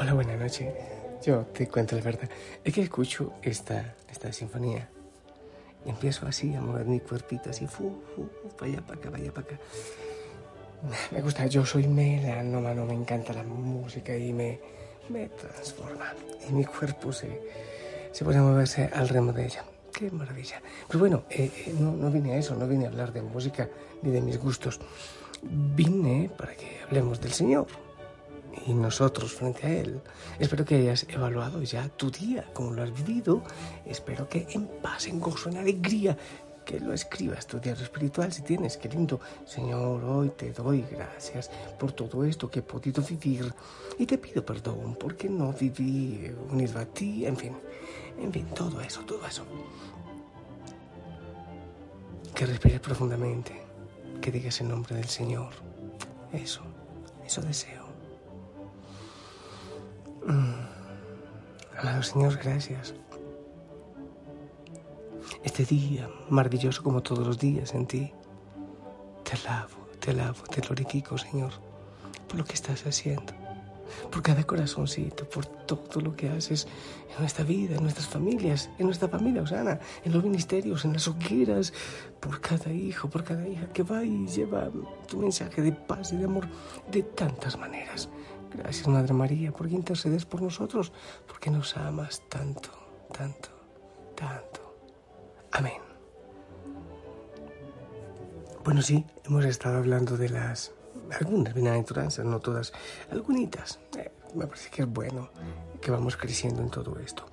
Hola, buenas noches. Yo te cuento la verdad. Es que escucho esta, esta sinfonía y empiezo así a mover mi cuerpito así, fu, fu, vaya para acá, vaya para acá. Me gusta, yo soy melanómano, me encanta la música y me, me transforma. Y mi cuerpo se, se puede moverse al ritmo de ella. Qué maravilla. Pero bueno, eh, eh, no, no vine a eso, no vine a hablar de música ni de mis gustos. Vine para que hablemos del Señor y nosotros frente a Él. Espero que hayas evaluado ya tu día, como lo has vivido. Espero que en paz, en gozo, en alegría, que lo escribas tu diario espiritual si tienes. Qué lindo. Señor, hoy te doy gracias por todo esto que he podido vivir y te pido perdón porque no viví unido a ti. En fin, en fin, todo eso, todo eso. Que respires profundamente, que digas el nombre del Señor. Eso, eso deseo. Amado Señor, gracias. Este día maravilloso como todos los días en ti. Te alabo, te alabo, te glorifico, Señor, por lo que estás haciendo, por cada corazoncito, por todo lo que haces en nuestra vida, en nuestras familias, en nuestra familia Osana, en los ministerios, en las hogueras, por cada hijo, por cada hija que va y lleva tu mensaje de paz y de amor de tantas maneras. Gracias, Madre María, porque intercedes por nosotros, porque nos amas tanto, tanto, tanto. Amén. Bueno, sí, hemos estado hablando de las algunas bienaventuranzas, no todas, algunitas. Eh, me parece que es bueno que vamos creciendo en todo esto.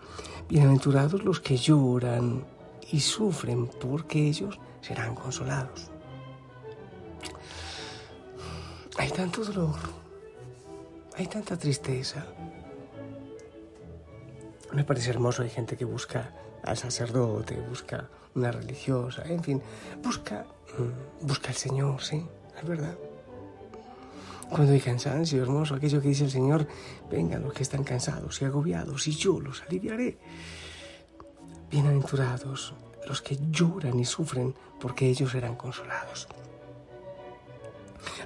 Bienaventurados los que lloran y sufren, porque ellos serán consolados. Hay tanto dolor, hay tanta tristeza. Me parece hermoso, hay gente que busca al sacerdote, busca una religiosa, en fin, busca, mm, busca al Señor, sí, es verdad. Cuando hay cansancio, hermoso, aquello que dice el Señor, vengan los que están cansados y agobiados y yo los aliviaré. Bienaventurados los que lloran y sufren, porque ellos serán consolados.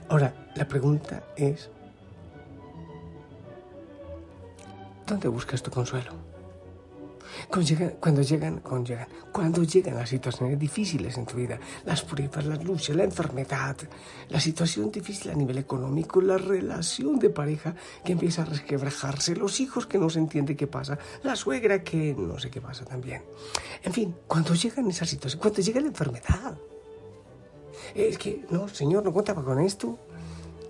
Ahora, la pregunta es, ¿Dónde buscas tu consuelo? Cuando llegan, cuando llegan, cuando llegan, las situaciones difíciles en tu vida, las pruebas, las luchas, la enfermedad, la situación difícil a nivel económico, la relación de pareja que empieza a resquebrajarse, los hijos que no se entiende qué pasa, la suegra que no sé qué pasa también. En fin, cuando llegan esas situaciones, cuando llega la enfermedad, es que, no, Señor, no contaba con esto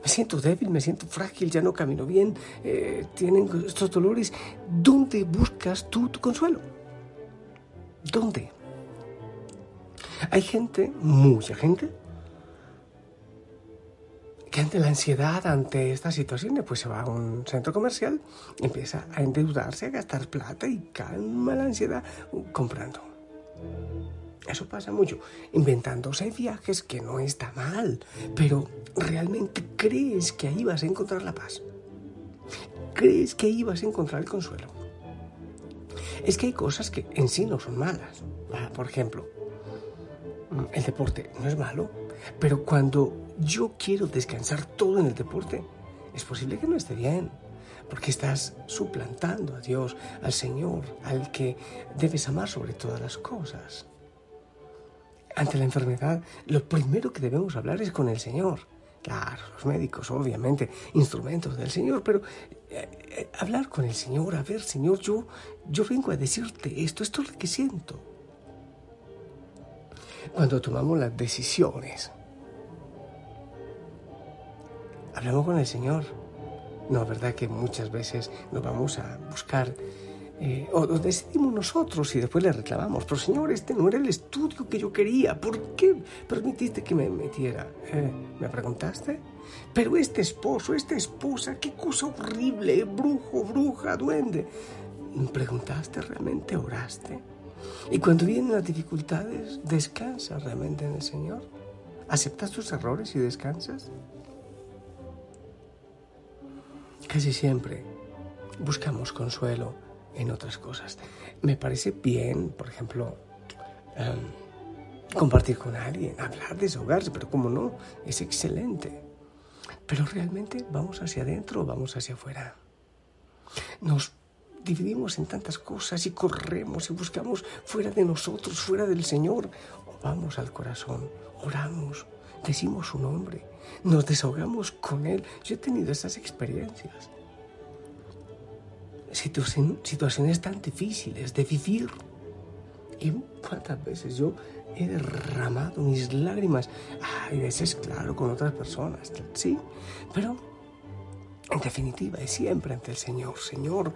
me siento débil, me siento frágil, ya no camino bien, eh, tienen estos dolores. ¿Dónde buscas tú tu consuelo? ¿Dónde? Hay gente, mucha gente, que ante la ansiedad, ante estas situaciones, pues se va a un centro comercial, empieza a endeudarse, a gastar plata y calma la ansiedad comprando. Eso pasa mucho, inventándose viajes que no está mal, pero ¿realmente crees que ahí vas a encontrar la paz? ¿Crees que ahí vas a encontrar el consuelo? Es que hay cosas que en sí no son malas. Por ejemplo, el deporte no es malo, pero cuando yo quiero descansar todo en el deporte, es posible que no esté bien, porque estás suplantando a Dios, al Señor, al que debes amar sobre todas las cosas ante la enfermedad, lo primero que debemos hablar es con el Señor. Claro, los médicos, obviamente, instrumentos del Señor, pero eh, eh, hablar con el Señor, a ver, Señor, yo, yo vengo a decirte esto, esto es lo que siento. Cuando tomamos las decisiones, hablamos con el Señor. No, verdad que muchas veces nos vamos a buscar eh, o, decidimos nosotros y después le reclamamos, pero Señor, este no era el estudio que yo quería, ¿por qué permitiste que me metiera? Eh, ¿Me preguntaste? Pero este esposo, esta esposa, qué cosa horrible, brujo, bruja, duende. ¿Preguntaste realmente? ¿Oraste? Y cuando vienen las dificultades, ¿descansas realmente en el Señor? ¿Aceptas tus errores y descansas? Casi siempre buscamos consuelo en otras cosas. Me parece bien, por ejemplo, em, compartir con alguien, hablar, desahogarse, pero como no, es excelente. Pero realmente vamos hacia adentro o vamos hacia afuera. Nos dividimos en tantas cosas y corremos y buscamos fuera de nosotros, fuera del Señor. Vamos al corazón, oramos, decimos su nombre, nos desahogamos con Él. Yo he tenido esas experiencias situaciones tan difíciles de vivir. Y cuántas veces yo he derramado mis lágrimas. Hay veces, claro, con otras personas, sí, pero en definitiva es siempre ante el Señor. Señor,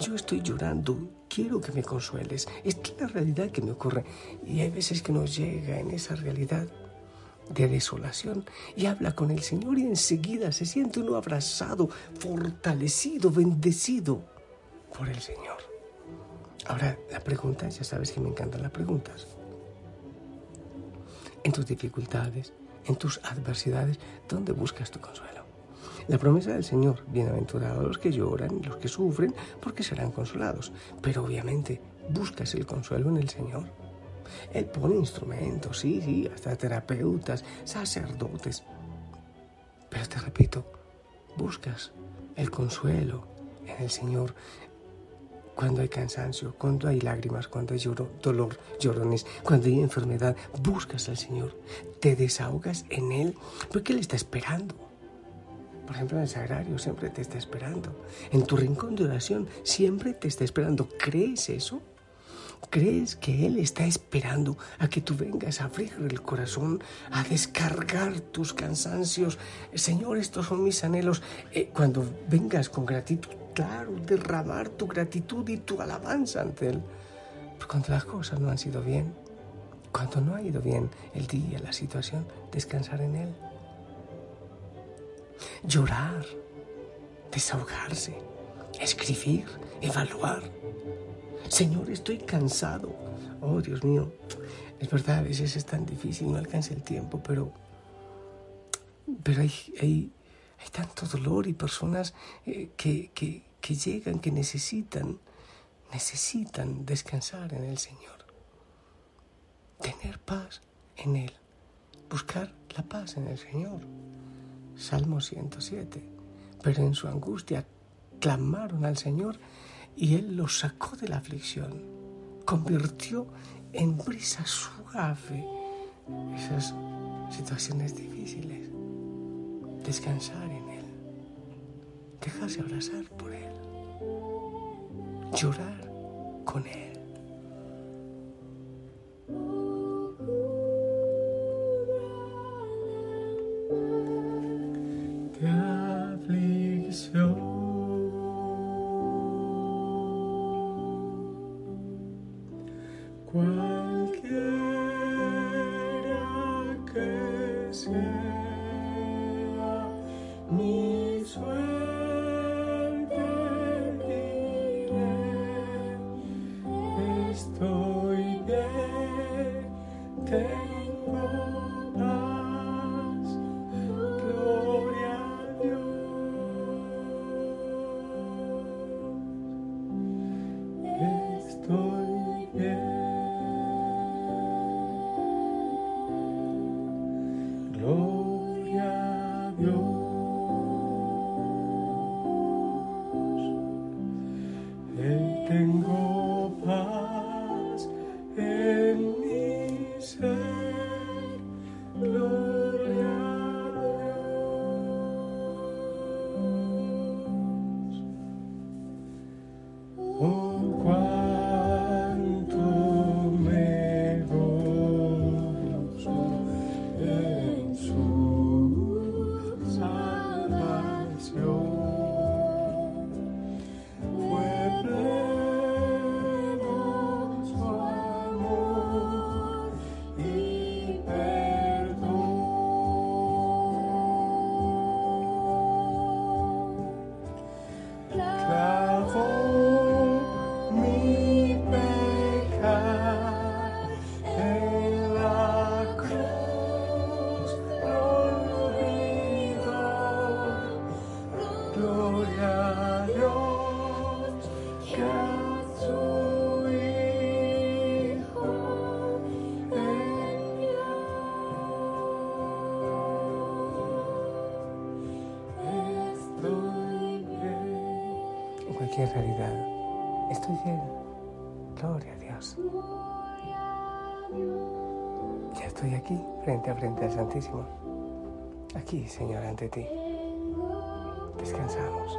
yo estoy llorando, quiero que me consueles. Esta es la realidad que me ocurre. Y hay veces que nos llega en esa realidad de desolación y habla con el Señor y enseguida se siente uno abrazado, fortalecido, bendecido por el Señor. Ahora, la pregunta, ya sabes que me encantan las preguntas. En tus dificultades, en tus adversidades, ¿dónde buscas tu consuelo? La promesa del Señor, bienaventurados los que lloran y los que sufren, porque serán consolados. Pero obviamente, buscas el consuelo en el Señor. Él pone instrumentos, sí, sí, hasta terapeutas, sacerdotes. Pero te repito, buscas el consuelo en el Señor cuando hay cansancio, cuando hay lágrimas, cuando hay dolor, llorones, cuando hay enfermedad, buscas al Señor, te desahogas en Él, porque Él está esperando. Por ejemplo, en el sagrario siempre te está esperando. En tu rincón de oración siempre te está esperando. ¿Crees eso? ¿Crees que Él está esperando a que tú vengas a abrir el corazón, a descargar tus cansancios? Señor, estos son mis anhelos. Eh, cuando vengas con gratitud, claro, derramar tu gratitud y tu alabanza ante Él. Pero cuando las cosas no han sido bien, cuando no ha ido bien el día, la situación, descansar en Él. Llorar, desahogarse, escribir, evaluar. Señor, estoy cansado. Oh, Dios mío, es verdad, a veces es tan difícil, no alcanza el tiempo, pero, pero hay, hay, hay tanto dolor y personas eh, que, que, llegan, que necesitan, necesitan descansar en el Señor. Tener paz en Él. Buscar la paz en el Señor. Salmo 107. Pero en su angustia clamaron al Señor y Él los sacó de la aflicción. Convirtió en brisa suave esas situaciones difíciles. Descansar en Él. Dejarse abrazar por Él llorar con Él. Cualquiera que sea realidad, estoy bien. Gloria a Dios. Ya estoy aquí, frente a frente al Santísimo. Aquí, Señor, ante ti. Descansamos.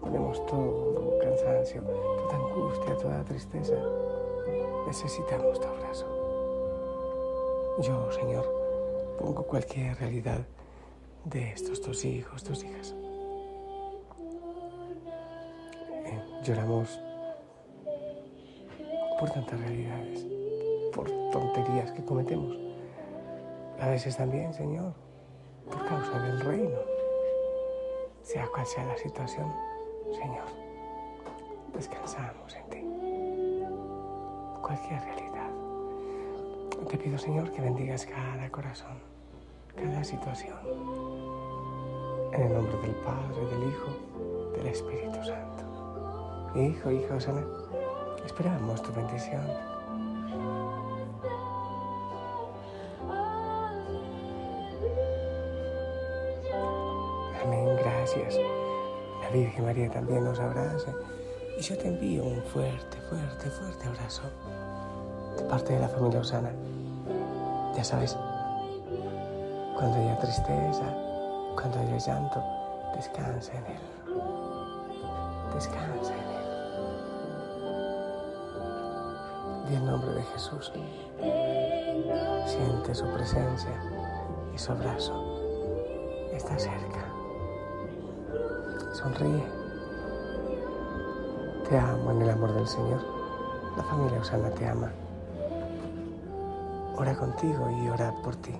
Ponemos todo cansancio, toda angustia, toda tristeza. Necesitamos tu abrazo. Yo, Señor, pongo cualquier realidad de estos dos hijos, dos hijas. Lloramos por tantas realidades, por tonterías que cometemos. A veces también, Señor, por causa del reino. Sea cual sea la situación, Señor, descansamos en ti. Cualquier realidad. Te pido, Señor, que bendigas cada corazón, cada situación. En el nombre del Padre, del Hijo, del Espíritu. Hijo, hijo, Osana, esperamos tu bendición. Amén, gracias. La Virgen María también nos abraza. Y yo te envío un fuerte, fuerte, fuerte abrazo de parte de la familia Osana. Ya sabes, cuando haya tristeza, cuando haya llanto, descansa en Él. Descansa en Él. Di el nombre de Jesús. Siente su presencia y su abrazo. Está cerca. Sonríe. Te amo en el amor del Señor. La familia Osana te ama. Ora contigo y ora por ti.